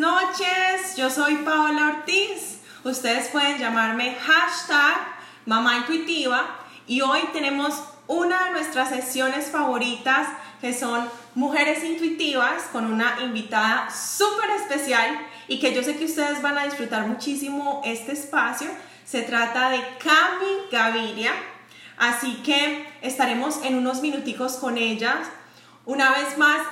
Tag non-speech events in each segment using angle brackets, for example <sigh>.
noches, yo soy Paola Ortiz. Ustedes pueden llamarme hashtag Mamá Intuitiva y hoy tenemos una de nuestras sesiones favoritas que son Mujeres Intuitivas con una invitada súper especial y que yo sé que ustedes van a disfrutar muchísimo este espacio. Se trata de Cami Gaviria, así que estaremos en unos minuticos con ella. Una vez más,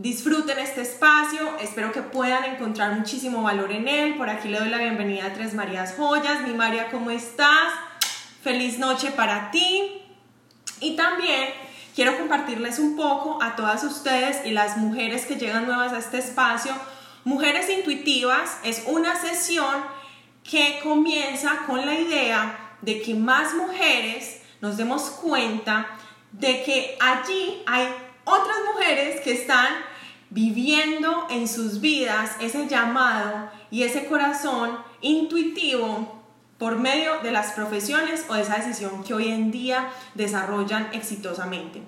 disfruten este espacio, espero que puedan encontrar muchísimo valor en él. Por aquí le doy la bienvenida a Tres Marías Joyas. Mi María, ¿cómo estás? Feliz noche para ti. Y también quiero compartirles un poco a todas ustedes y las mujeres que llegan nuevas a este espacio. Mujeres Intuitivas es una sesión que comienza con la idea de que más mujeres nos demos cuenta de que allí hay otras mujeres que están viviendo en sus vidas ese llamado y ese corazón intuitivo por medio de las profesiones o de esa decisión que hoy en día desarrollan exitosamente.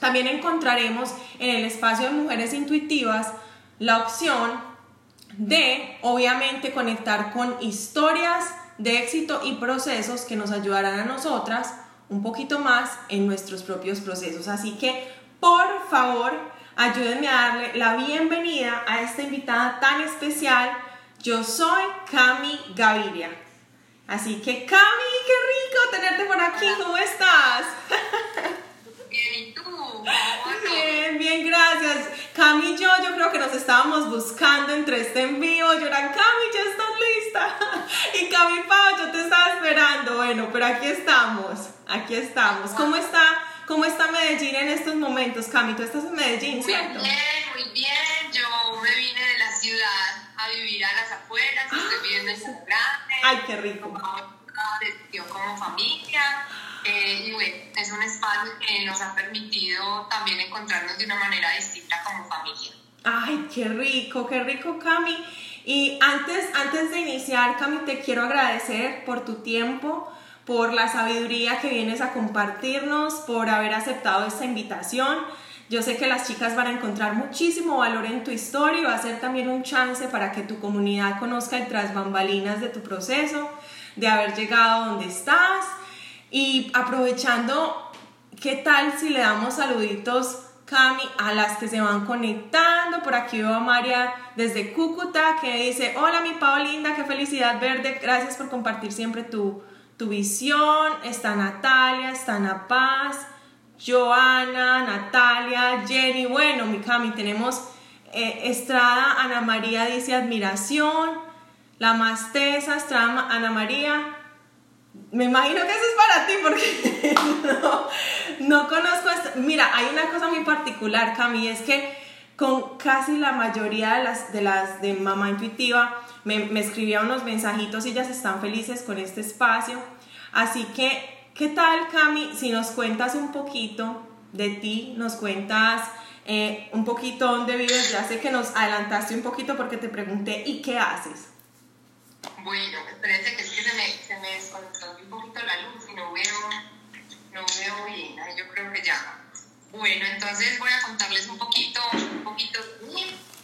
También encontraremos en el espacio de mujeres intuitivas la opción de, obviamente, conectar con historias de éxito y procesos que nos ayudarán a nosotras un poquito más en nuestros propios procesos. Así que, por favor, ayúdenme a darle la bienvenida a esta invitada tan especial. Yo soy Cami Gaviria. Así que Cami, qué rico tenerte por aquí. ¿Cómo estás? Bien, ¿y tú? <laughs> Bien, bien, gracias. Cami y yo, yo creo que nos estábamos buscando entre este envío. Yo era, Cami, ya estás lista. <laughs> Y Cami, Pau, yo te estaba esperando. Bueno, pero aquí estamos, aquí estamos. ¿Cómo está ¿Cómo está Medellín en estos momentos, Cami? Tú estás en Medellín, ¿cierto? Muy bien, muy bien. Yo me vine de la ciudad a vivir a las afueras, estoy viviendo en San Grande. Ay, qué rico. Como, como familia. Eh, y bueno, es un espacio que nos ha permitido también encontrarnos de una manera distinta como familia. Ay, qué rico, qué rico, Cami. Y antes, antes de iniciar, Cami, te quiero agradecer por tu tiempo por la sabiduría que vienes a compartirnos, por haber aceptado esta invitación. Yo sé que las chicas van a encontrar muchísimo valor en tu historia y va a ser también un chance para que tu comunidad conozca el tras bambalinas de tu proceso, de haber llegado donde estás. Y aprovechando, ¿qué tal si le damos saluditos, Cami, a las que se van conectando? Por aquí veo a María desde Cúcuta que dice, hola mi Paolinda, qué felicidad verde, gracias por compartir siempre tu, tu visión, está Natalia, está Ana Paz, Joana, Natalia, Jenny, bueno, mi Cami, tenemos eh, Estrada, Ana María dice admiración, la más tesa, Estrada, Ana María, me imagino que eso es para ti porque <laughs> no, no conozco esto. Mira, hay una cosa muy particular, Cami, es que con casi la mayoría de las de, las de Mamá Intuitiva me, me escribía unos mensajitos y ellas están felices con este espacio. Así que, ¿qué tal, Cami? Si nos cuentas un poquito de ti, nos cuentas eh, un poquito dónde vives. Ya sé que nos adelantaste un poquito porque te pregunté, ¿y qué haces? Bueno, espérense que es que se me, se me desconectó un poquito la luz y no veo, no veo bien. yo creo que ya. Bueno, entonces voy a contarles un poquito, un poquito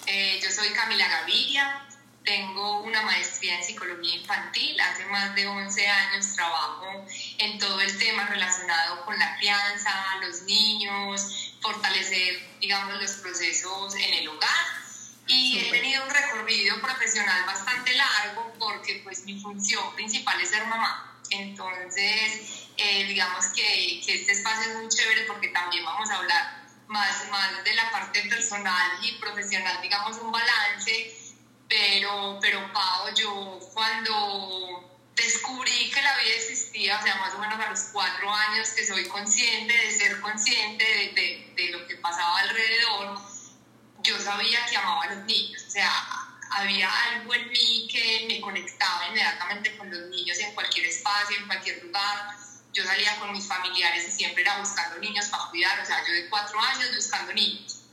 eh, yo soy Camila Gaviria, tengo una maestría en psicología infantil, hace más de 11 años trabajo en todo el tema relacionado con la crianza, los niños, fortalecer, digamos, los procesos en el hogar. Y he tenido un recorrido profesional bastante largo porque pues mi función principal es ser mamá. Entonces, eh, digamos que, que, este espacio es muy chévere porque también vamos a hablar más, más de la parte personal y profesional, digamos, un balance pero, pero Pau, yo cuando descubrí que la vida existía, o sea, más o menos a los cuatro años que soy consciente de ser consciente de, de, de lo que pasaba alrededor, yo sabía que amaba a los niños, o sea, había algo en mí que me conectaba inmediatamente con los niños en cualquier espacio, en cualquier lugar. Yo salía con mis familiares y siempre era buscando niños para cuidar, o sea, yo de cuatro años buscando niños.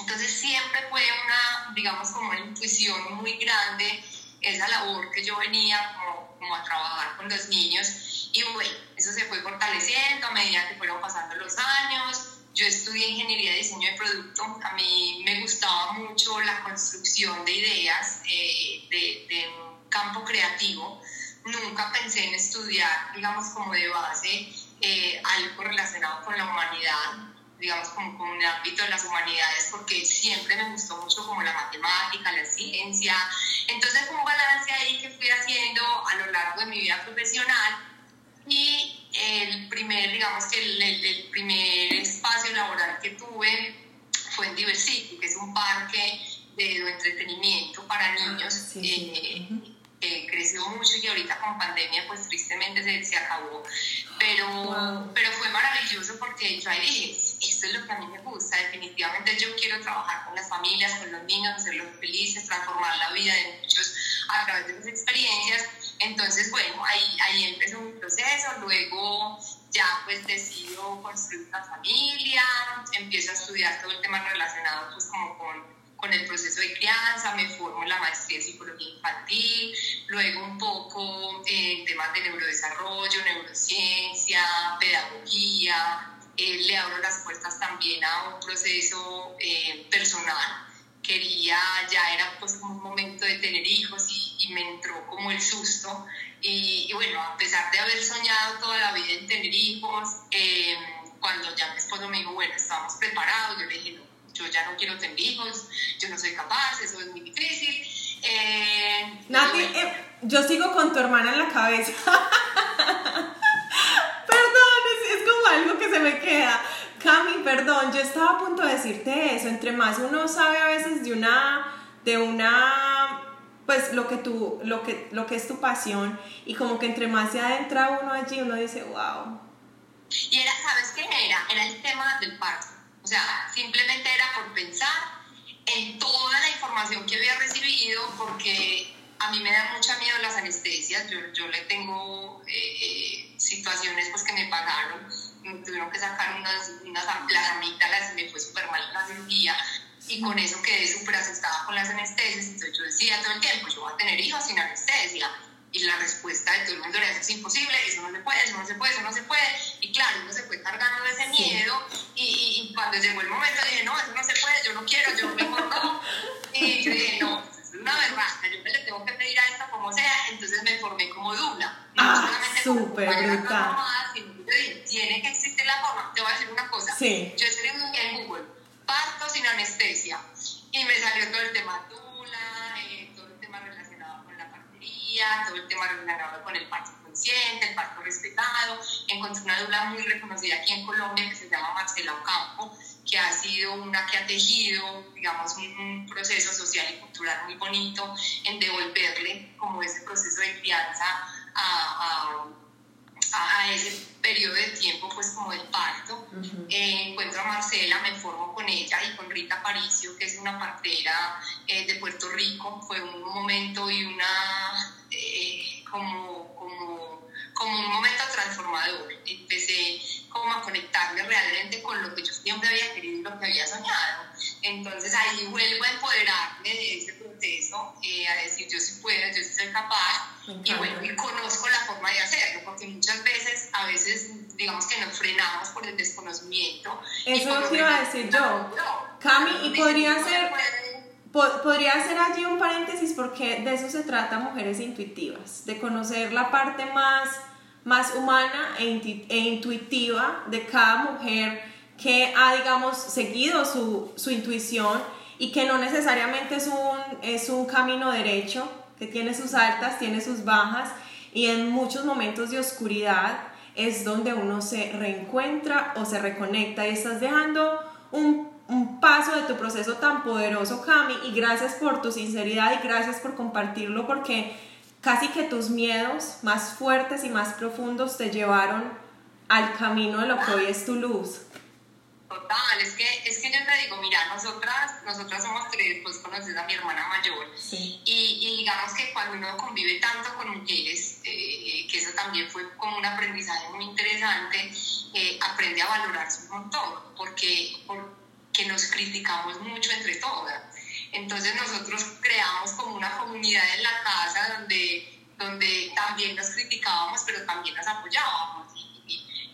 Entonces siempre fue una, digamos, como una intuición muy grande esa labor que yo venía como, como, a trabajar con los niños y bueno, eso se fue fortaleciendo a medida que fueron pasando los años. Yo estudié ingeniería de diseño de producto, a mí me gustaba mucho la construcción de ideas, eh, de, de, un campo creativo. Nunca pensé en estudiar, digamos, como de base eh, algo relacionado con la humanidad, digamos, como con el ámbito de las humanidades, porque siempre me gustó mucho como la matemática, la ciencia. Entonces, fue un balance ahí que fui haciendo a lo largo de mi vida profesional. Y el primer, digamos que el, el primer espacio laboral que tuve fue en Diversity, que es un parque de, entretenimiento para ah, niños. Eh, que creció mucho y ahorita con pandemia pues tristemente se, se acabó. Pero, pero fue maravilloso porque yo ahí dije, esto es lo que a mí me gusta, definitivamente yo quiero trabajar con las familias, con los niños, hacerlos felices, transformar la vida de muchos a través de sus experiencias. Entonces, bueno, ahí, ahí empezó un proceso, luego ya pues decido construir una familia, empiezo a estudiar todo el tema relacionado pues como con, con el proceso de crianza, me formo en la maestría de psicología infantil, luego un poco en temas de neurodesarrollo, neurociencia, pedagogía, eh, le abro las puertas también a un proceso eh, personal. Quería, ya era pues un momento de tener hijos y, y me entró como el susto y, bueno, a pesar de haber soñado toda la vida en tener hijos, em, cuando ya mi esposo me dijo, bueno, estamos preparados, yo le dije, no, yo ya no quiero tener hijos, yo no soy capaz, eso es muy difícil. Eh, Nati, eh, yo sigo con tu hermana en la cabeza. <laughs> perdón, es, es, como algo que se me queda. Cami, perdón, yo estaba a punto de decirte eso. Entre más uno sabe a veces de una, de una pues lo que, tú, lo, que, lo que es tu pasión y como que entre más se adentra uno allí, uno dice, wow. Y era, ¿sabes qué era? Era el tema del parto. O sea, simplemente era por pensar en toda la información que había recibido, porque a mí me da mucha miedo las anestesias. Yo, yo le tengo eh, eh, situaciones pues, que me pagaron, me tuvieron que sacar unas, unas las amígdalas me fue súper mal la cirugía. Y con eso quedé súper asustada con las anestesias, entonces yo decía todo el tiempo, yo voy a tener hijos sin anestesia, y la respuesta de todo el mundo era, eso es imposible, eso no se puede, eso no se puede, eso no se puede, y claro, uno se fue cargando de ese miedo, y, y, cuando llegó el momento dije, no, eso no se puede, yo no quiero, yo mejor no, y yo dije, no, es una verdad, yo me le tengo que pedir a esta como sea, entonces me formé como dula, no ah, solamente súper brutal. tiene que existir la forma, te voy a decir una cosa, sí. yo escribí en Google, parto sin anestesia. Y me salió todo el tema tula, eh, todo el tema relacionado con la todo el tema relacionado con el parto consciente, el parto respetado. Encontré una dula muy reconocida aquí en Colombia que se llama Marcela Ocampo, que ha sido una que ha tejido, digamos, un, proceso social y cultural muy bonito en devolverle como ese proceso de crianza a, a, a ese periodo de tiempo, pues como el parto. Eh, encuentro a Marcela, me formo con ella y con Rita Paricio, que es una partera eh, de Puerto Rico. Fue un momento y una, eh, como, como, como un momento transformador. Empecé como a conectarme realmente con lo que yo siempre había querido y lo que había soñado. Entonces ahí vuelvo a empoderarme de ese proceso, a decir yo sí puedo, yo sí soy capaz y bueno, y conozco la forma de hacerlo, porque muchas veces, a veces, digamos que nos frenamos por el desconocimiento. Eso lo iba a decir yo. Cami, y podría ser, podría ser allí un paréntesis porque de eso se trata Mujeres Intuitivas, de conocer la parte más, más humana e, e intuitiva de cada mujer que ha, digamos, seguido su, su intuición y que no necesariamente es un, es un camino derecho, que tiene sus altas, tiene sus bajas y en muchos momentos de oscuridad es donde uno se reencuentra o se reconecta y estás dejando un, un paso de tu proceso tan poderoso, Cami, y gracias por tu sinceridad y gracias por compartirlo porque casi que tus miedos más fuertes y más profundos te llevaron al camino de lo que hoy es tu luz. Total, es que, es que yo te digo, mira, nosotras, nosotras somos tres, pues conoces a mi hermana mayor, y, y, digamos que cuando uno convive tanto con mujeres, eh, que eso también fue como un aprendizaje muy interesante, eh, aprende a valorarse un montón, porque, porque nos criticamos mucho entre todas. Entonces nosotros creamos como una comunidad en la casa donde, donde también nos criticábamos, pero también nos apoyábamos.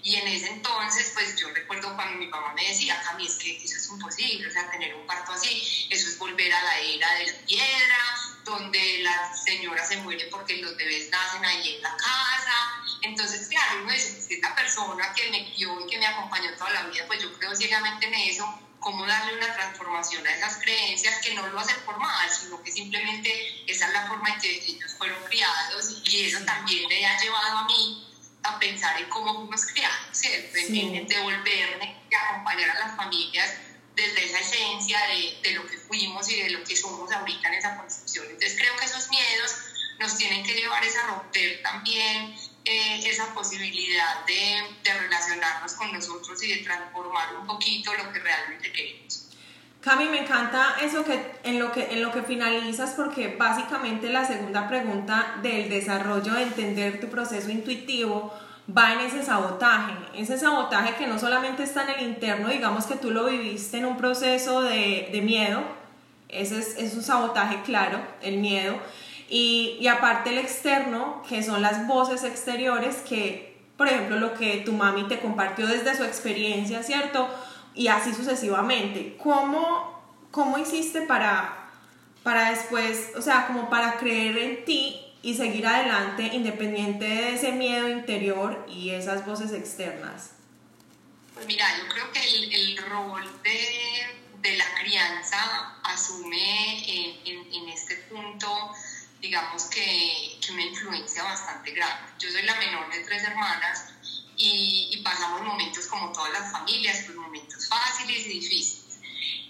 Y en ese entonces, pues yo recuerdo cuando mi mamá me decía, Cami, es que eso es imposible, o sea, tener un parto así, eso es volver a la era de la piedra, donde la señora se muere porque los bebés nacen ahí en la casa. Entonces, claro, uno dice, pues, esta persona que me crió y que me acompañó toda la vida, pues yo creo ciegamente en eso, cómo darle una transformación a esas creencias que no lo hacen por mal, sino que simplemente esa es la forma en que ellos fueron criados y eso también me ha llevado a mí a pensar en cómo fuimos criados, ¿cierto? En, devolverme y acompañar a las familias desde esa esencia de, de, lo que fuimos y de lo que somos ahorita en esa construcción. Entonces creo que esos miedos nos tienen que llevar a romper también eh, esa posibilidad de, de, relacionarnos con nosotros y de transformar un poquito lo que realmente queremos. Cami, me encanta eso que en lo que en lo que finalizas porque básicamente la segunda pregunta del desarrollo de entender tu proceso intuitivo va en ese sabotaje, ese sabotaje que no solamente está en el interno, digamos que tú lo viviste en un proceso de, de miedo, ese es, es, un sabotaje claro, el miedo, y, y aparte el externo, que son las voces exteriores que, por ejemplo, lo que tu mami te compartió desde su experiencia, ¿cierto? Y así sucesivamente. ¿Cómo, cómo hiciste para, para después, o sea, como para creer en ti y seguir adelante independiente de ese miedo interior y esas voces externas? Pues mira, yo creo que el, el rol de, de, la crianza asume en, en, en, este punto, digamos que, que, una influencia bastante grande. Yo soy la menor de tres hermanas y, y pasamos momentos como todas las familias, pues momentos fáciles y difíciles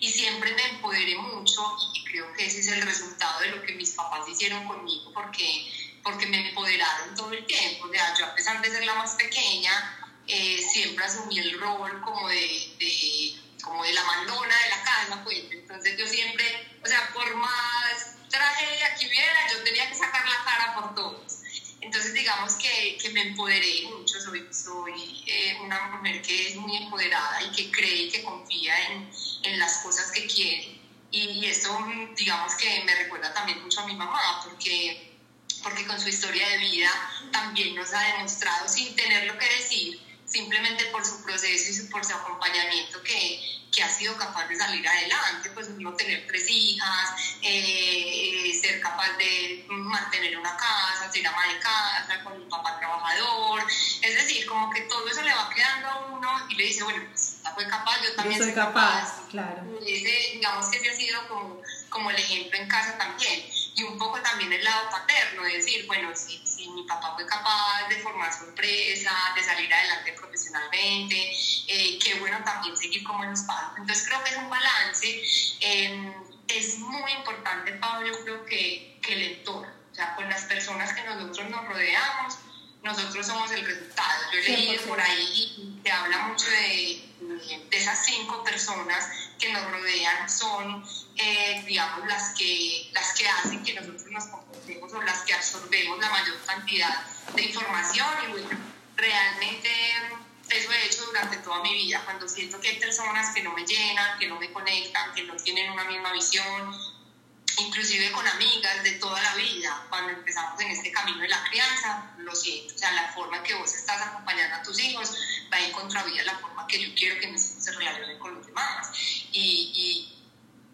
y siempre me empoderé mucho y creo que ese es el resultado de lo que mis papás hicieron conmigo porque, porque me empoderaron todo el tiempo. O sea, yo a pesar de ser la más pequeña, eh, siempre asumí el rol como de, de, como de la mandona de la casa, pues. Entonces yo siempre, o sea, por más tragedia que hubiera, yo tenía que sacar la cara por todos. Entonces digamos que, que me empoderé mucho, soy, eh, una mujer que es muy empoderada y que cree y que confía en, en las cosas que quiere. Y, y eso digamos que me recuerda también mucho a mi mamá, porque, porque con su historia de vida también nos ha demostrado, sin tener lo que decir, simplemente por su proceso y por su acompañamiento que, que ha sido capaz de salir adelante, pues no tener tres hijas, eh, ser capaz de mantener una casa, ser ama de casa, con un papá trabajador, es decir, como que todo eso le va quedando a uno y le dice, bueno, pues esta fue capaz, yo también soy capaz, claro. Ese, digamos que ese ha sido como, como el ejemplo en casa también y un poco también el lado paterno, de decir, bueno, si, si, mi papá fue capaz de formar su empresa, de salir adelante profesionalmente, eh, qué bueno también seguir como en los padres. Entonces creo que es un balance. Eh, es muy importante, Pablo, creo que, que el entorno, o sea, con las personas que nosotros nos rodeamos, nosotros somos el resultado. Yo he leído por ahí y te habla mucho de, de esas cinco personas que nos rodean, son eh, digamos, las que, las que hacen que nosotros nos comportemos o las que absorbemos la mayor cantidad de información. Y bueno, realmente eso he hecho durante toda mi vida, cuando siento que hay personas que no me llenan, que no me conectan, que no tienen una misma visión, inclusive con amigas de toda la vida, cuando empezamos en este camino de la crianza, lo siento, o sea, la forma que vos estás acompañando a tus hijos va en contravía la forma que yo quiero que mis hijos se relacionen con los demás. Y, y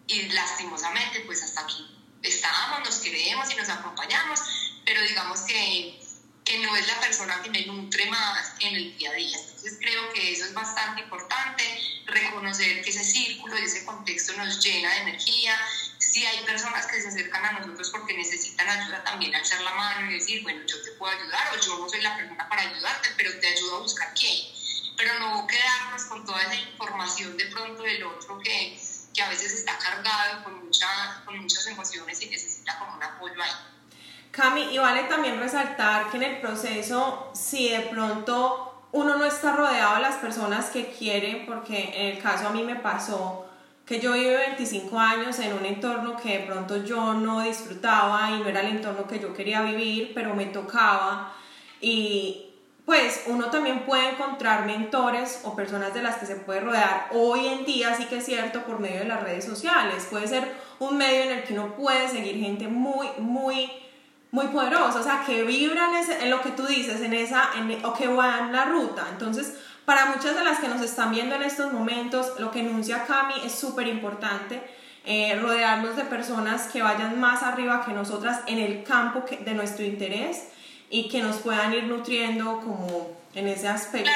y lastimosamente pues hasta aquí estamos, nos queremos y nos acompañamos, pero digamos que, que no es la persona que me nutre más en el día a día. Entonces creo que eso es bastante importante, reconocer que ese círculo y ese contexto nos llena de energía. Si hay personas que se acercan a nosotros porque necesitan ayuda, también echar la mano y decir, bueno, yo te puedo ayudar o yo no soy la persona para ayudarte, pero te ayudo a buscar quién. Pero no quedarnos con toda esa información de pronto del otro que, que a veces está cargado con, mucha, con muchas emociones y necesita como un apoyo ahí. Cami, y vale también resaltar que en el proceso, si de pronto uno no está rodeado de las personas que quiere, porque en el caso a mí me pasó que yo viví 25 años en un entorno que de pronto yo no disfrutaba y no era el entorno que yo quería vivir, pero me tocaba y, pues uno también puede encontrar mentores o personas de las que se puede rodear. Hoy en día sí que es cierto por medio de las redes sociales. Puede ser un medio en el que uno puede seguir gente muy, muy, muy poderosa, o sea, que vibran en lo que tú dices, en esa, en, o que van la ruta. Entonces, para muchas de las que nos están viendo en estos momentos, lo que enuncia Cami es súper importante eh, rodearnos de personas que vayan más arriba que nosotras en el campo de nuestro interés y que nos puedan ir nutriendo como en ese aspecto.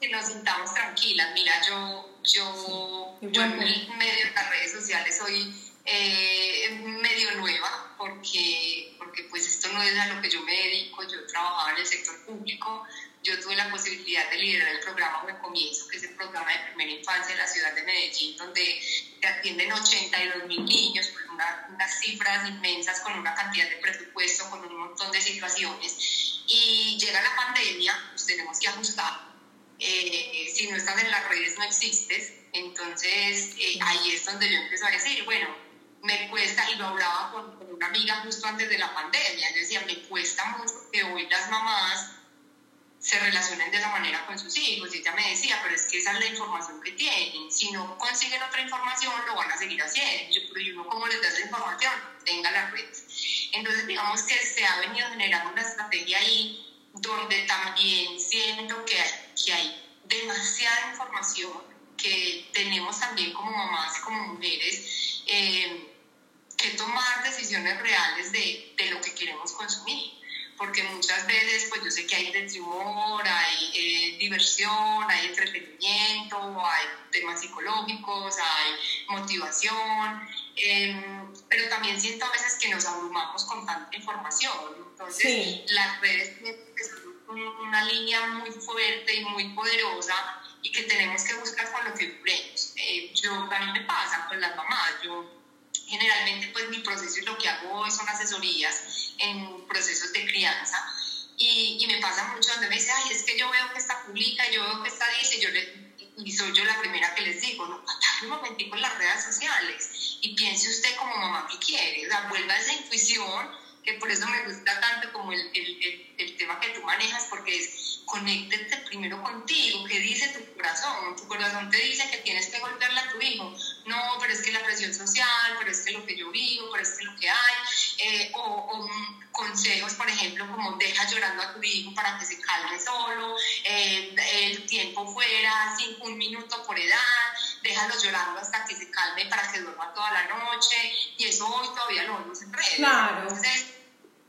que nos sintamos tranquilas. Mira, yo, yo, yo en medio de las redes sociales soy eh, medio nueva porque, porque pues esto no es a lo que yo me dedico, yo trabajaba en el sector público, yo tuve la posibilidad de liderar el programa Buen Comienzo, que es el programa de primera infancia en la ciudad de Medellín, donde se atienden 82 mil niños, con unas cifras inmensas, con una cantidad de presupuesto, con un montón de situaciones. Y llega la pandemia, pues tenemos que ajustar. Eh, si no estás en las redes no existes, entonces eh, ahí es donde yo empiezo a decir, bueno, me cuesta, y lo hablaba con, con, una amiga justo antes de la pandemia, yo decía, me cuesta mucho que hoy las mamás se relacionen de esa manera con sus hijos. Y ella me decía, pero es que esa es la información que tienen. Si no consiguen otra información, lo van a seguir haciendo. Yo, pero uno, ¿cómo les da esa información? Tenga las redes. Entonces, digamos que se ha venido generando una estrategia ahí donde también siento que, que hay demasiada información que tenemos también como mamás como mujeres eh, que tomar decisiones reales de, de lo que queremos consumir porque muchas veces pues yo sé que hay desde humor, hay eh, diversión, hay entretenimiento, hay temas psicológicos, hay motivación, em, pero también siento a veces que nos abrumamos con tanta información, entonces las redes son una línea muy fuerte y muy poderosa y que tenemos que buscar con lo que vibremos. Eh, yo, mí me pasa con las mamás, yo generalmente pues mi proceso y lo que hago son asesorías en procesos de crianza. Y, y, me pasa mucho donde me dice, ay, es que yo veo que esta publica, yo veo que esta dice, yo le, y soy yo la primera que les digo, no, un momentico en las redes sociales y piense usted como mamá que quiere, o sea, vuelva a esa intuición, que por eso me gusta tanto como el, el, el, tema que tú manejas, porque es conéctete primero contigo, ¿qué dice tu corazón? Tu corazón te dice que tienes que golpearle a tu hijo, no, pero es que la presión social, pero es que lo que yo vivo, pero es que lo que hay, eh, o, consejos, por ejemplo, como deja llorando a tu hijo para que se calme solo, eh, el tiempo fuera, sin un minuto por edad, déjalo llorando hasta que se calme para que duerma toda la noche, y eso hoy todavía lo vemos en redes. Claro. Entonces,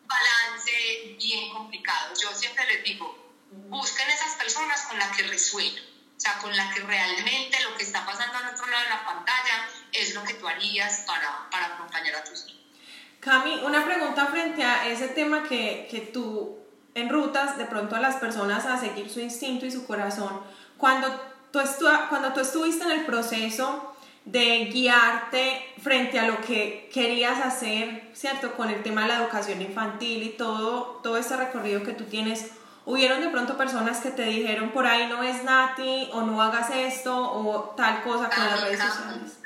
balance bien complicado. Yo siempre les digo, busquen esas personas con las que resuenan o sea, con la que realmente lo que está pasando al otro lado de la pantalla es lo que tú harías para, para acompañar a tus hijos. Cami, una pregunta frente a ese tema que, que tú enrutas de pronto a las personas a seguir su instinto y su corazón. Cuando tú, cuando tú estuviste en el proceso de guiarte frente a lo que querías hacer, ¿cierto? Con el tema de la educación infantil y todo, todo ese recorrido que tú tienes hubieron de pronto personas que te dijeron por ahí no es Nati o no hagas esto o tal cosa con las redes sociales.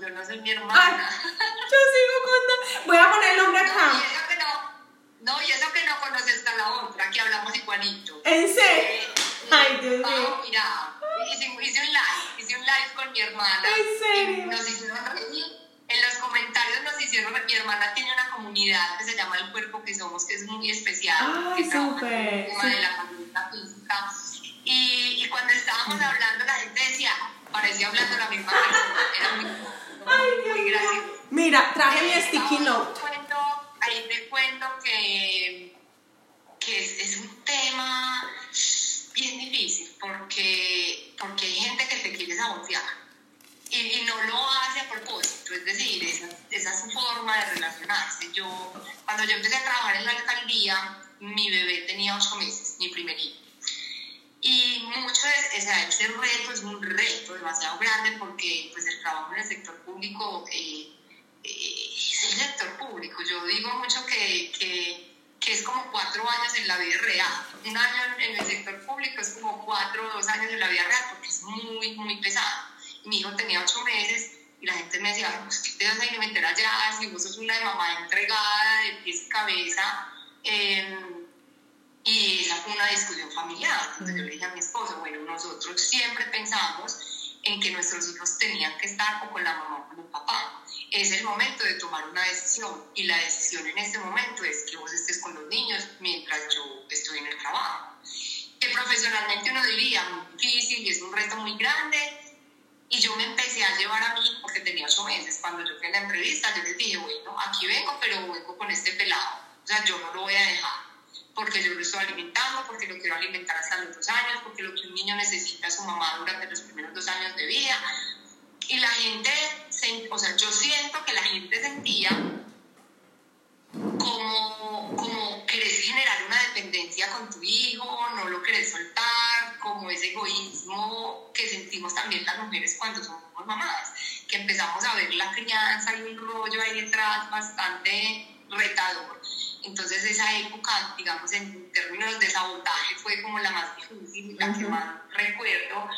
yo no soy mi hermana. yo sigo con... Voy a poner el nombre acá. No, y eso que no, no, y eso que no conoces a la otra, que hablamos igualito. ¿En serio? Eh, Ay, Dios mío. Mira, hice, hice, un live, hice un live con mi hermana. ¿En serio? nos hicieron reír en los comentarios nos hicieron, mi hermana tiene una comunidad que se llama El Cuerpo que Somos, que es muy especial, Ay, que trabaja el tema de la conducta física. Y, y, cuando estábamos hablando, la gente decía, parecía hablando la misma persona, era muy, <laughs> Ay, muy gracioso. Mira, traje mi sticky note. ahí te cuento que, que es, es un tema bien difícil porque, porque hay gente que te quiere sabotear y, no lo hace a propósito, es decir, esa, esa, es su forma de relacionarse. Yo, cuando yo empecé a trabajar en la alcaldía, mi bebé tenía ocho meses, mi primer hijo. Y mucho de ese reto es un reto demasiado grande porque pues, el trabajo en el sector público eh, eh, es el sector público. Yo digo mucho que, que, que, es como cuatro años en la vida real. Un año en el sector público es como cuatro o dos años en la vida real porque es muy, muy pesado mi hijo tenía ocho meses y la gente me decía, pues, ¿qué te vas a ir a meter allá? Si vos sos una mamá entregada de pies y cabeza. Em, y esa fue una discusión familiar. Entonces yo le dije a mi esposo, bueno, nosotros siempre pensamos en que nuestros hijos tenían que estar o con la mamá o con el papá. Es el momento de tomar una decisión y la decisión en este momento es que vos estés con los niños mientras yo estoy en el trabajo. Que profesionalmente uno diría muy difícil y es un reto muy grande, Y yo me empecé a llevar a mí, porque tenía ocho meses, cuando yo fui a la entrevista, yo les dije, bueno, aquí vengo, pero vengo con este pelado. O sea, yo no lo voy a dejar, porque yo lo estoy alimentando, porque lo quiero alimentar hasta los dos años, porque lo que un niño necesita es su mamá durante los primeros dos años de vida. Y la gente, o sea, yo siento que la gente sentía como, como querés generar una dependencia con tu hijo, no lo querés soltar, como ese egoísmo que sentimos también las mujeres cuando somos mamás, que empezamos a ver la crianza y un rollo ahí detrás bastante retador. Entonces esa época, digamos, en términos de sabotaje fue como la más difícil, la que más recuerdo,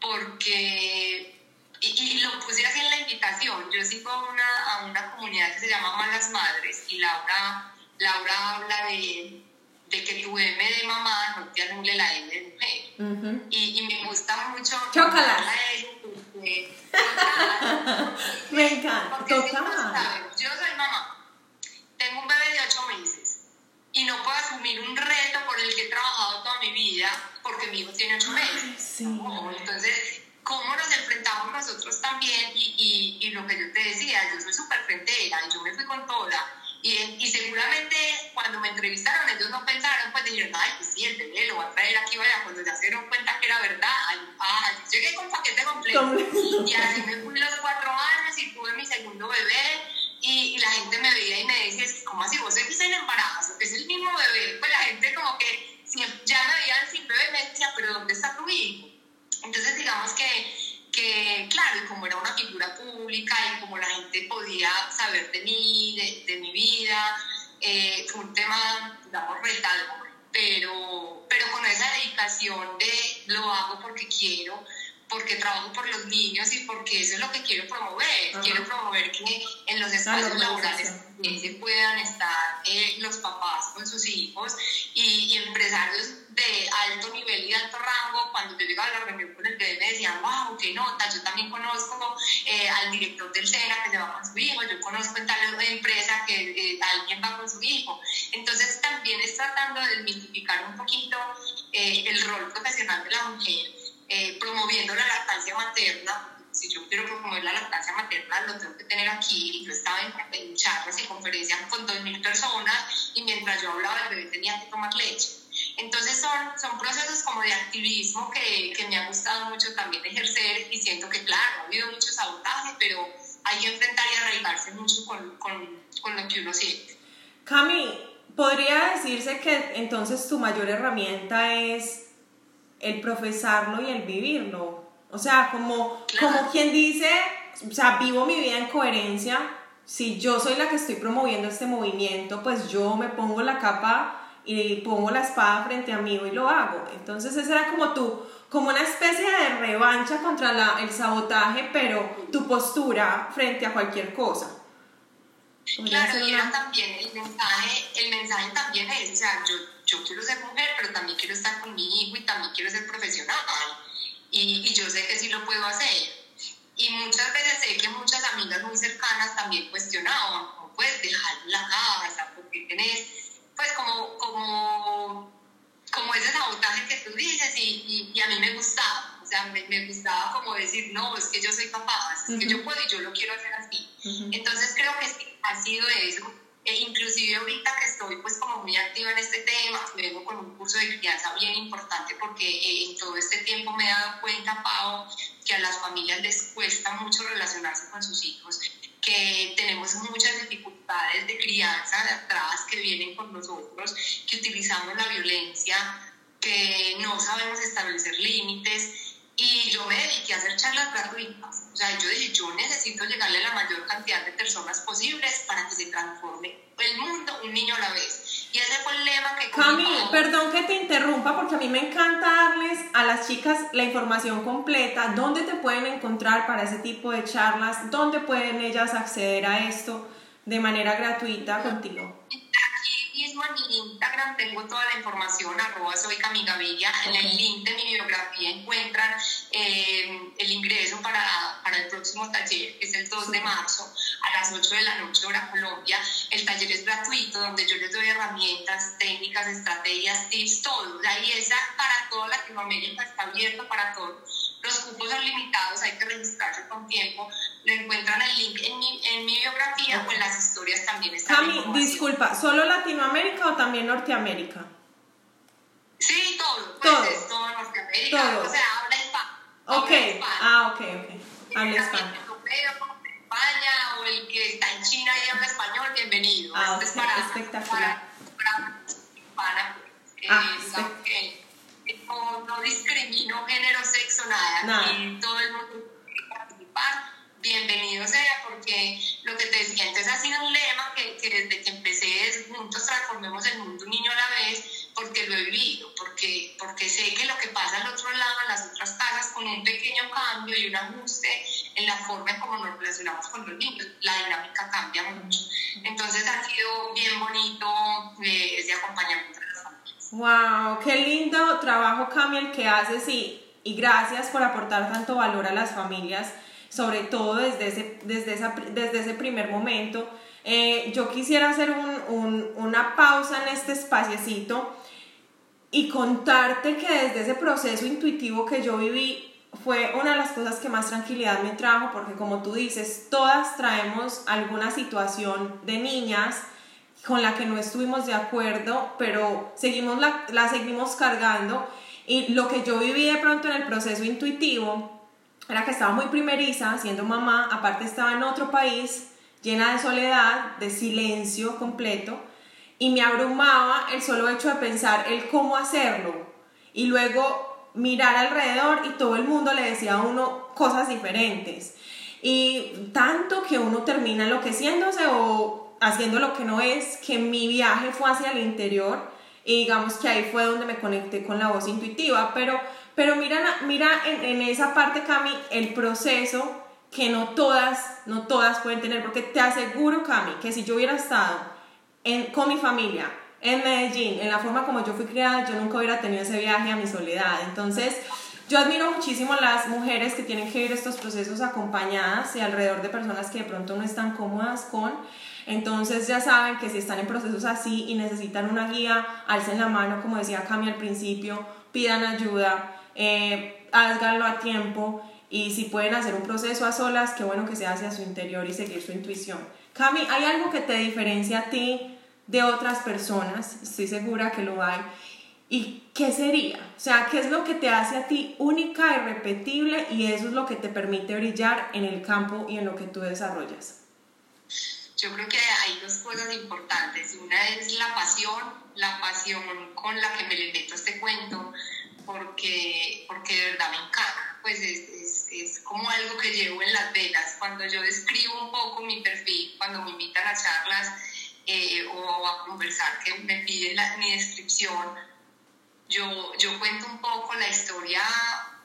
porque y, lo puse así en la invitación. Yo sigo a una, a una comunidad que se llama Malas Madres y Laura, Laura habla de, de que tu M de mamá no te anule la M de mujer. Y, y, me gusta mucho. Chócalas. <laughs> Porque, me encanta. Porque yo soy mamá, tengo un bebé de 8 meses y no puedo asumir un reto por el que he trabajado toda mi vida porque mi hijo tiene 8 meses. Sí. Entonces cómo nos enfrentamos nosotros también y, y, lo que yo te decía, yo soy súper frentera y yo me fui con toda. Y, y, seguramente cuando me entrevistaron ellos no pensaron, pues dijeron, ay, pues sí, el bebé lo va a traer aquí, vaya, cuando ya se dieron cuenta que era verdad, ah, llegué con paquete completo. <laughs> y así me fui los cuatro años y tuve mi segundo bebé y, y la gente me veía y me decía, ¿cómo así vos seguís en embarazo? Es el mismo bebé. Pues la gente como que ya me veían sin bebé me decía, pero ¿dónde está tu hijo? Entonces, digamos que, que, claro, y como era una figura pública y como la gente podía saber de mí, de, de mi vida, eh, fue un tema, digamos, retador, pero, pero con esa dedicación de lo hago porque quiero, porque trabajo por los niños y porque eso es lo que quiero promover. Quiero promover que en los espacios laborales se puedan estar eh, los papás con sus hijos y, empresarios de alto nivel y de alto rango. Cuando yo llegaba a la reunión con el bebé me decían, wow, qué nota, yo también conozco eh, al director del SENA que se va con su hijo, yo conozco en tal empresa que eh, alguien va con su hijo. Entonces también es tratando de desmitificar un poquito el rol profesional de la mujer eh, promoviendo la lactancia materna. Si yo quiero promover la lactancia materna, lo tengo que tener aquí. Yo estaba en, charlas y conferencias con 2.000 personas y mientras yo hablaba, el bebé tenía que tomar leche. Entonces son, son procesos como de activismo que, que me ha gustado mucho también ejercer y siento que, claro, ha habido mucho sabotaje, pero hay que enfrentar y arraigarse mucho con, con, con lo que uno siente. Cami, podría decirse que entonces tu mayor herramienta es el profesarlo y el vivirlo. O sea, como, como quien dice, o sea, vivo mi vida en coherencia. Si yo soy la que estoy promoviendo este movimiento, pues yo me pongo la capa y pongo la espada frente a mí y lo hago. Entonces esa era como tú, como una especie de revancha contra la, el sabotaje, pero tu postura frente a cualquier cosa. Claro, y era también el mensaje, el mensaje también es, o sea, yo yo quiero ser mujer, pero también quiero estar con mi hijo y también quiero ser profesional. Y, y yo sé que sí lo puedo hacer. Y muchas veces sé que muchas amigas muy cercanas también cuestionaban, ¿cómo puedes dejar la casa? Porque tenés, pues como, como, como ese sabotaje que tú dices y, y, a mí me gustaba. O sea, me, me, gustaba como decir, no, es que yo soy capaz, es que yo puedo y yo lo quiero hacer así. Entonces creo que ha sido eso e inclusive ahorita que estoy pues como muy activa en este tema, vengo con un curso de crianza bien importante porque eh, en todo este tiempo me he dado cuenta, Pau, que a las familias les cuesta mucho relacionarse con sus hijos, que tenemos muchas dificultades de crianza de atrás que vienen con nosotros, que utilizamos la violencia, que no sabemos establecer límites y yo me dediqué a hacer charlas gratuitas. O sea, yo dije, yo necesito llegarle a la mayor cantidad de personas posibles para que se transforme el mundo un niño a la vez. Y ese fue el lema que... Cami, perdón que te interrumpa porque a mí me encanta darles a las chicas la información completa, dónde te pueden encontrar para ese tipo de charlas, dónde pueden ellas acceder a esto de manera gratuita contigo mismo en mi Instagram tengo toda la información, arroba soy Camigavilla. En el link de mi biografía encuentran eh, el ingreso para, para, el próximo taller, que es el 2 de marzo, a las 8 de la noche, hora Colombia. El taller es gratuito, donde yo les doy herramientas, técnicas, estrategias, tips, todo. De ahí esa para toda Latinoamérica está abierto para todos los cupos son limitados, hay que registrarse con tiempo. Lo encuentran el link en mi, en mi biografía o en las historias también está. Cami, disculpa, ¿solo Latinoamérica o también Norteamérica? Sí, todo. Pues todo. Es todo Norteamérica. Todo. O sea, habla hispano. Ok, ah, ok, ok. Habla hispano. España o el que está en China y habla español, bienvenido. Ah, es para, espectacular. Para, para, eh, ah, que no, no, discrimino género, sexo, nada. nada. Y todo el mundo participar, bienvenido sea, porque lo que te decía, entonces ha sido un lema que, que desde que empecé es juntos transformemos el mundo un niño a la vez porque lo he vivido, porque, porque sé que lo que pasa al otro lado, en las otras casas, con un pequeño cambio y un ajuste en la forma en cómo nos relacionamos con los niños, la dinámica cambia mucho. Entonces ha sido bien bonito eh, ese acompañamiento de las familias. ¡Wow! ¡Qué lindo trabajo, Cami, el que haces! Y, y gracias por aportar tanto valor a las familias, sobre todo desde ese, desde esa, desde ese primer momento. Eh, yo quisiera hacer un, un, una pausa en este espaciecito y contarte que desde ese proceso intuitivo que yo viví fue una de las cosas que más tranquilidad me trajo porque como tú dices, todas traemos alguna situación de niñas con la que no estuvimos de acuerdo, pero seguimos la, la seguimos cargando y lo que yo viví de pronto en el proceso intuitivo era que estaba muy primeriza siendo mamá, aparte estaba en otro país llena de soledad, de silencio completo y me abrumaba el solo hecho de pensar el cómo hacerlo. Y luego mirar alrededor y todo el mundo le decía a uno cosas diferentes. Y tanto que uno termina enloqueciéndose o haciendo lo que no es, que mi viaje fue hacia el interior y digamos que ahí fue donde me conecté con la voz intuitiva, pero, pero mira, mira en, en esa parte, Cami, el proceso que no todas, no todas pueden tener, porque te aseguro, Cami, que si yo hubiera estado con mi familia, en Medellín, en la forma como yo fui criada, yo nunca hubiera tenido ese viaje a mi soledad. Entonces, yo admiro muchísimo a las mujeres que tienen que vivir estos procesos acompañadas y alrededor de personas que de pronto no están cómodas con. Entonces ya saben que si están en procesos así y necesitan una guía, alcen la mano, como decía Cami al principio, pidan ayuda, eh, háganlo a tiempo y si pueden hacer un proceso a solas, qué bueno que se hace a su interior y seguir su intuición. Cami, ¿hay algo que te diferencia a ti de otras personas? Estoy segura que lo hay. ¿Y qué sería? O sea, ¿qué es lo que te hace a ti única, irrepetible y eso es lo que te permite brillar en el campo y en lo que tú desarrollas? Yo creo que hay dos cosas importantes. Una es la pasión, la pasión con la que me le meto este cuento, porque, porque de verdad me encanta. Pues es, es, como algo que llevo en las venas. Cuando yo describo un poco mi perfil, cuando me invitan a charlas eh, o a conversar, que me piden la, mi descripción, yo, yo cuento un poco la historia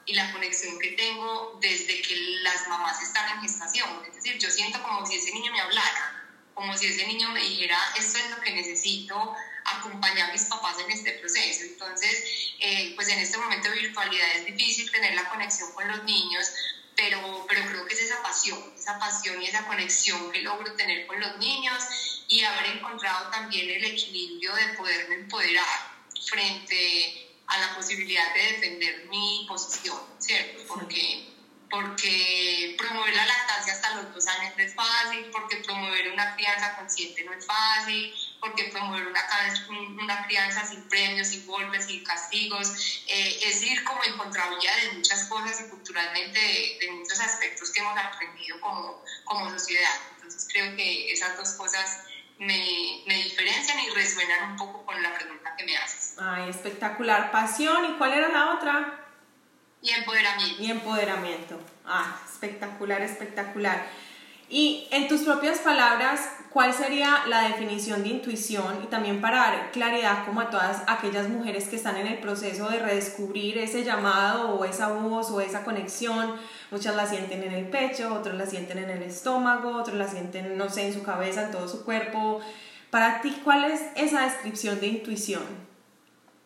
y la conexión que tengo desde que las mamás están en gestación. Es decir, yo siento como si ese niño me hablara, como si ese niño me dijera, esto es lo que necesito acompañar a mis papás en este proceso. Entonces, eh, pues en este momento de virtualidad es difícil tener la conexión con los niños, pero, pero creo que es esa pasión, esa pasión y esa conexión que logro tener con los niños y haber encontrado también el equilibrio de poderme empoderar frente a la posibilidad de defender mi posición, ¿cierto? Porque porque promover la lactancia hasta los dos años no es fácil, porque promover una crianza consciente no es fácil, porque promover una, una crianza sin premios, sin golpes, sin castigos, eh, es ir como en contravía de muchas cosas y culturalmente de, muchos aspectos que hemos aprendido como, como sociedad. Entonces creo que esas dos cosas me, me, diferencian y resuenan un poco con la pregunta que me haces. Ay, espectacular. Pasión, ¿y cuál era la otra? Y empoderamiento. Y empoderamiento. Ah, espectacular, espectacular. Y en tus propias palabras, ¿cuál sería la definición de intuición? Y también para dar claridad como a todas aquellas mujeres que están en el proceso de redescubrir ese llamado o esa voz o esa conexión. Muchas la sienten en el pecho, otras la sienten en el estómago, otras la sienten, no sé, en su cabeza, en todo su cuerpo. Para ti, ¿cuál es esa descripción de intuición?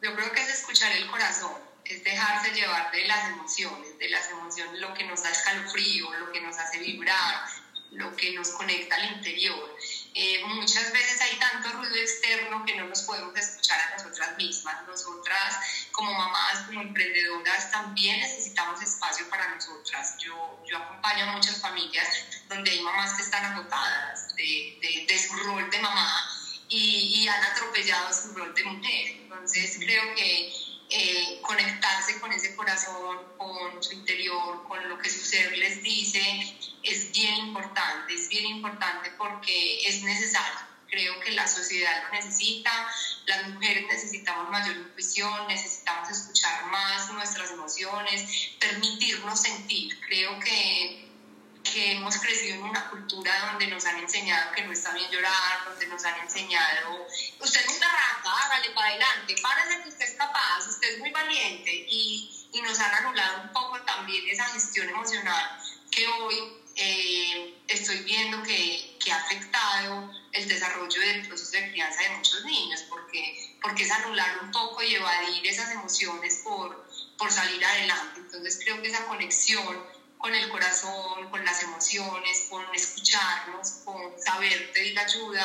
Yo creo que es escuchar el corazón es dejarse llevar de las emociones, de las emociones, lo que nos da escalofrío, lo que nos hace vibrar, lo que nos conecta al interior. Eh, muchas veces hay tanto ruido externo que no nos podemos escuchar a nosotras mismas. Nosotras, como mamás, como emprendedoras, también necesitamos espacio para nosotras. Yo, yo acompaño a muchas familias donde hay mamás que están agotadas de, de, de su rol de mamá y, y, han atropellado su rol de mujer. Entonces, creo que eh, conectarse con ese corazón, con su interior, con lo que su ser les dice, es bien importante, es bien importante porque es necesario. Creo que la sociedad lo necesita, las mujeres necesitamos mayor intuición, necesitamos escuchar más nuestras emociones, permitirnos sentir. Creo que que hemos crecido en una cultura donde nos han enseñado que no está bien llorar, donde nos han enseñado, usted es una rata, hágale para adelante, párese que usted es capaz, usted es muy valiente y, y nos han anulado un poco también esa gestión emocional que hoy eh, estoy viendo que, que, ha afectado el desarrollo del proceso de crianza de muchos niños, porque, porque es anular un poco y evadir esas emociones por, por salir adelante. Entonces creo que esa conexión con el corazón, con las emociones, con escucharnos, con saber pedir ayuda,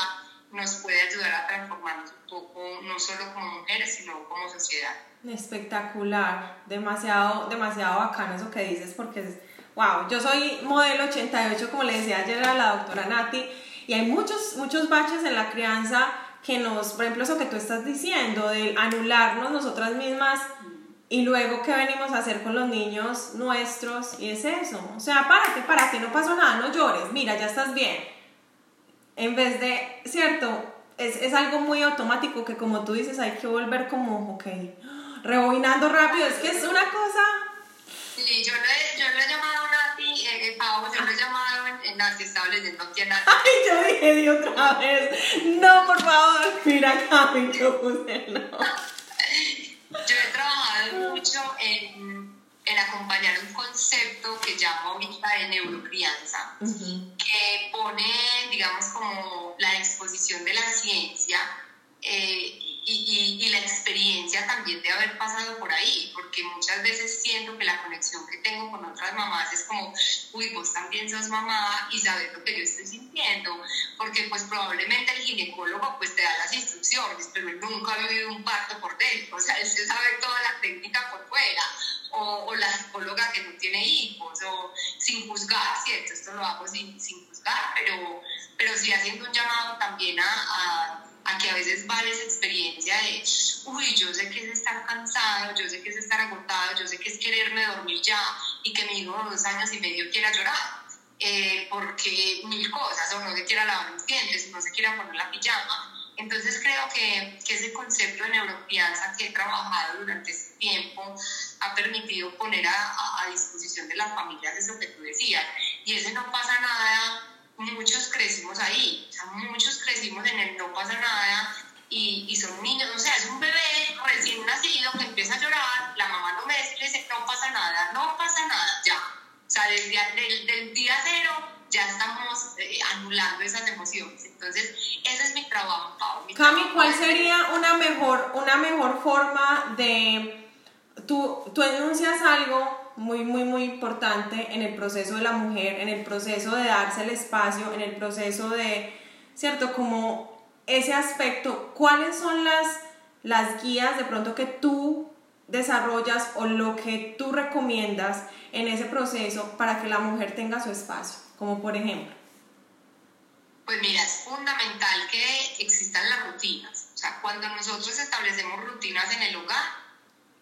nos puede ayudar a transformarnos un poco, no solo como mujeres, sino como sociedad. Espectacular, demasiado, demasiado bacano eso que dices, porque es, wow, yo soy modelo 88, como le decía ayer a la doctora Nati, y hay muchos, muchos baches en la crianza que nos, por ejemplo, eso que tú estás diciendo, de anularnos nosotras mismas y luego, ¿qué venimos a hacer con los niños nuestros? Y es eso. O sea, párate, párate, no pasó nada, no llores, mira, ya estás bien. En vez de, ¿cierto? Es, es algo muy automático que como tú dices, hay que volver como, ok, rebobinando rápido. Es que es una cosa... Sí, yo le, yo le he llamado a Nati, eh, eh Pau, yo le he llamado en, en Nati, estaba leyendo aquí a Nati. <laughs> Ay, yo dije de otra vez, no, por favor, mira, Cami, yo puse no. Mucho en, en acompañar un concepto que llamo ahorita de neurocrianza, que pone, digamos, como la exposición de la ciencia eh, y, y, la experiencia también de haber pasado por ahí, porque muchas veces siento que la conexión que tengo con otras mamás es como, uy, vos también sos mamá y sabes lo que yo estoy sintiendo, porque pues probablemente el ginecólogo pues te da las instrucciones, pero él nunca ha vivido un parto por dentro, o sea, él se sabe toda la técnica por fuera, o, o la psicóloga que no tiene hijos, o sin juzgar, ¿cierto? Esto lo hago sin, sin juzgar, pero, pero sí haciendo un llamado también a, a a que a veces vale esa experiencia de, uy, yo sé que es estar cansado, yo sé que es estar agotado, yo sé que es quererme dormir ya y que mi hijo de dos años y medio quiera llorar, eh, porque mil cosas, o no se quiera lavar los dientes, no se quiera poner la pijama. Entonces creo que, que ese concepto de neurocrianza que he trabajado durante este tiempo ha permitido poner a, a disposición de las familias eso que tú decías. Y ese no pasa nada muchos crecimos ahí, o sea, muchos crecimos en el no pasa nada y, y, son niños, o sea, es un bebé recién nacido que empieza a llorar, la mamá no me dice, no pasa nada, no pasa nada, ya. O sea, desde del, del día cero ya estamos eh, anulando esas emociones. Entonces, ese es mi trabajo, Pau. Mi Cami, ¿cuál sería una mejor, una mejor forma de... Tú, tú enuncias algo muy, muy, muy importante en el proceso de la mujer, en el proceso de darse el espacio, en el proceso de, ¿cierto? Como ese aspecto, ¿cuáles son las, las guías de pronto que tú desarrollas o lo que tú recomiendas en ese proceso para que la mujer tenga su espacio? Como por ejemplo. Pues mira, es fundamental que existan las rutinas. O sea, cuando nosotros establecemos rutinas en el hogar,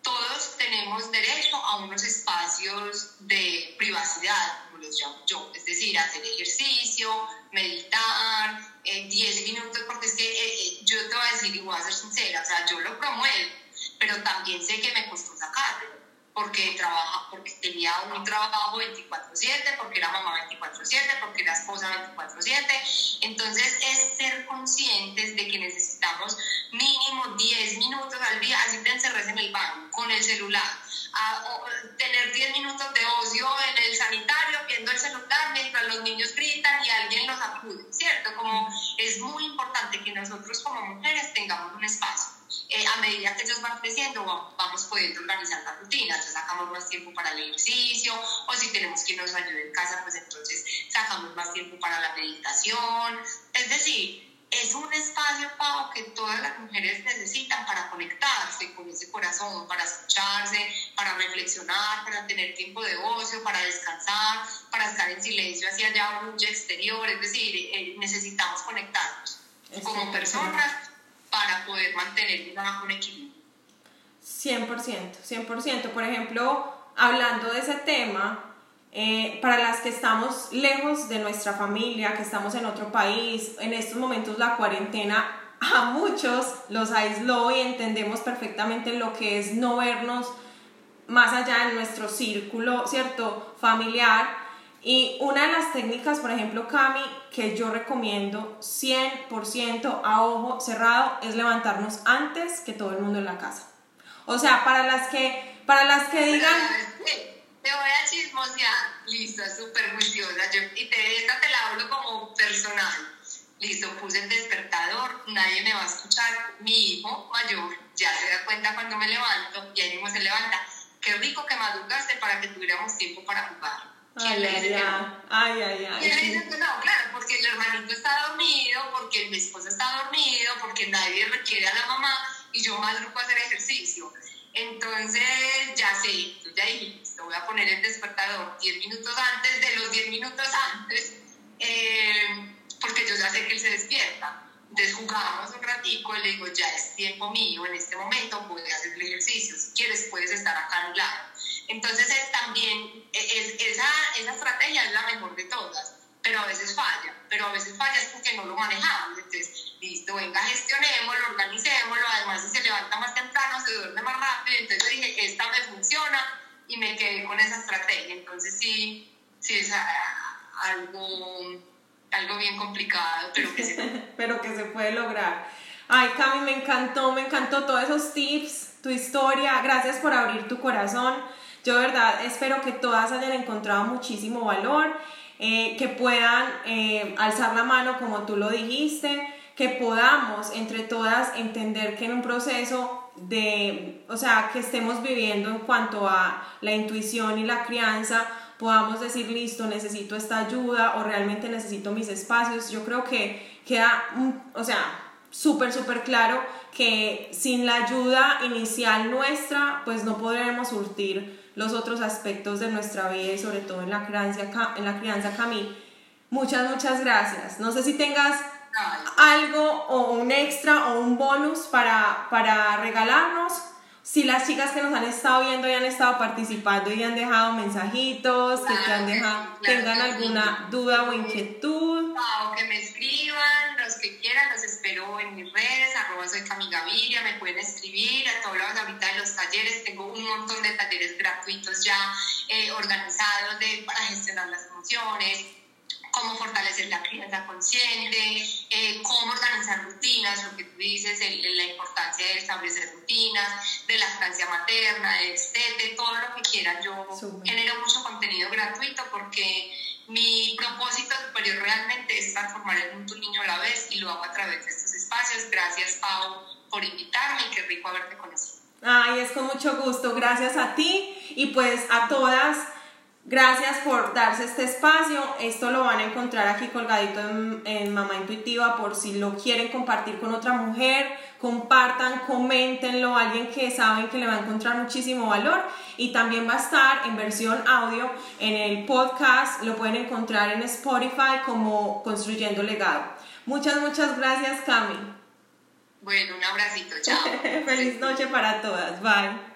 todos tenemos derecho a unos espacios de privacidad, como los llamo yo, es decir, hacer ejercicio, meditar, 10 eh, minutos, porque es que eh, eh, yo te voy a decir y voy a ser sincera, o sea, yo lo promuevo, pero también sé que me costó sacarlo porque, trabaja, porque tenía un trabajo 24/7, porque era mamá 24/7, porque era esposa 24/7. Entonces es ser conscientes de que necesitamos mínimo 10 minutos al día, así te encerres en el baño con el celular, a, tener 10 minutos de ocio en el sanitario viendo el celular mientras los niños gritan y alguien los acude, ¿cierto? Como es muy importante que nosotros como mujeres tengamos un espacio eh, a medida que ellos van creciendo, vamos pudiendo organizar la rutina, entonces sacamos más tiempo para el ejercicio, o si tenemos que nos ayude en casa, pues entonces sacamos más tiempo para la meditación. Es decir, es un espacio, Pau, que todas las mujeres necesitan para conectarse con ese corazón, para escucharse, para reflexionar, para tener tiempo de ocio, para descansar, para estar en silencio hacia allá, mucho exterior. Es decir, eh, necesitamos conectarnos como personas para poder mantener un equilibrio. 100%, 100%. Por ejemplo, hablando de ese tema, eh, para las que estamos lejos de nuestra familia, que estamos en otro país, en estos momentos la cuarentena a muchos los aisló y entendemos perfectamente lo que es no vernos más allá de nuestro círculo, ¿cierto? Familiar. Y una de las técnicas, por ejemplo, Cami, que yo recomiendo 100% a ojo cerrado, es levantarnos antes que todo el mundo en la casa. O sea, para las que, para las que digan... Te voy a chismosear. Listo, súper juiciosa. y te, esta te la hablo como personal. Listo, puse el despertador, nadie me va a escuchar. Mi hijo mayor ya se da cuenta cuando me levanto y ahí mismo se levanta. Qué rico que madrugaste para que tuviéramos tiempo para jugar. ¿Quién ay, dice ay, ay, ay, ¿Quién le dice que no? Claro, porque el hermanito está dormido, porque mi esposo está dormido, porque nadie requiere a la mamá y yo madrugo a hacer ejercicio. Entonces, ya sé, ya dije, voy a poner el despertador 10 minutos antes de los 10 minutos antes, eh, porque yo ya sé que él se despierta. Entonces jugamos un ratico y le digo, ya es tiempo mío, en este momento voy a hacer el ejercicio, si quieres puedes estar acá a un lado. Entonces es también, es, esa, esa estrategia es la mejor de todas, pero a veces falla, pero a veces falla es porque no lo manejamos. Entonces, listo, venga, gestionémoslo, organicémoslo, además si se levanta más temprano, se duerme más rápido, entonces dije, esta me funciona, y me quedé con esa estrategia. Entonces sí, sí es algo, algo bien complicado, pero que, se... <laughs> pero que se puede lograr. Ay, Cami, me encantó, me encantó todos esos tips, tu historia. Gracias por abrir tu corazón. Yo de verdad espero que todas hayan encontrado muchísimo valor, eh, que puedan eh, alzar la mano como tú lo dijiste, que podamos entre todas entender que en un proceso de, o sea, que estemos viviendo en cuanto a la intuición y la crianza, podamos decir, listo, necesito esta ayuda o realmente necesito mis espacios. Yo creo que queda, o sea, súper, súper claro que sin la ayuda inicial nuestra, pues no podremos surtir los otros aspectos de nuestra vida y sobre todo en la crianza, en la crianza Camille. Muchas, muchas gracias. No sé si tengas algo o un extra o un bonus para, para regalarnos. Si las chicas que nos han estado viendo y han estado participando y han dejado mensajitos, que te han dejado, tengan alguna duda o inquietud. O que me escriban, los que quieran, los espero en mis redes, arroba soy Camigaviria, me pueden escribir, a todos los ahorita los talleres, tengo un montón de talleres gratuitos ya eh, organizados de, para gestionar las emociones, cómo fortalecer la crianza consciente, eh, cómo organizar rutinas, lo que tú dices, la importancia de establecer rutinas, de la lactancia materna, de estete, todo lo que quieran. Yo genero mucho contenido gratuito porque mi propósito superior realmente es transformar el mundo un niño a la vez y lo hago a través de estos espacios. Gracias, Pau, por invitarme y qué rico haberte conocido. Ay, es con mucho gusto. Gracias a ti y pues a todas Gracias por darse este espacio. Esto lo van a encontrar aquí colgadito en, Mamá Intuitiva por si lo quieren compartir con otra mujer. Compartan, coméntenlo a alguien que saben que le va a encontrar muchísimo valor. Y también va a estar en versión audio en el podcast. Lo pueden encontrar en Spotify como Construyendo Legado. Muchas, muchas gracias, Cami. Bueno, un abracito. Chao. <laughs> Feliz noche para todas. Bye.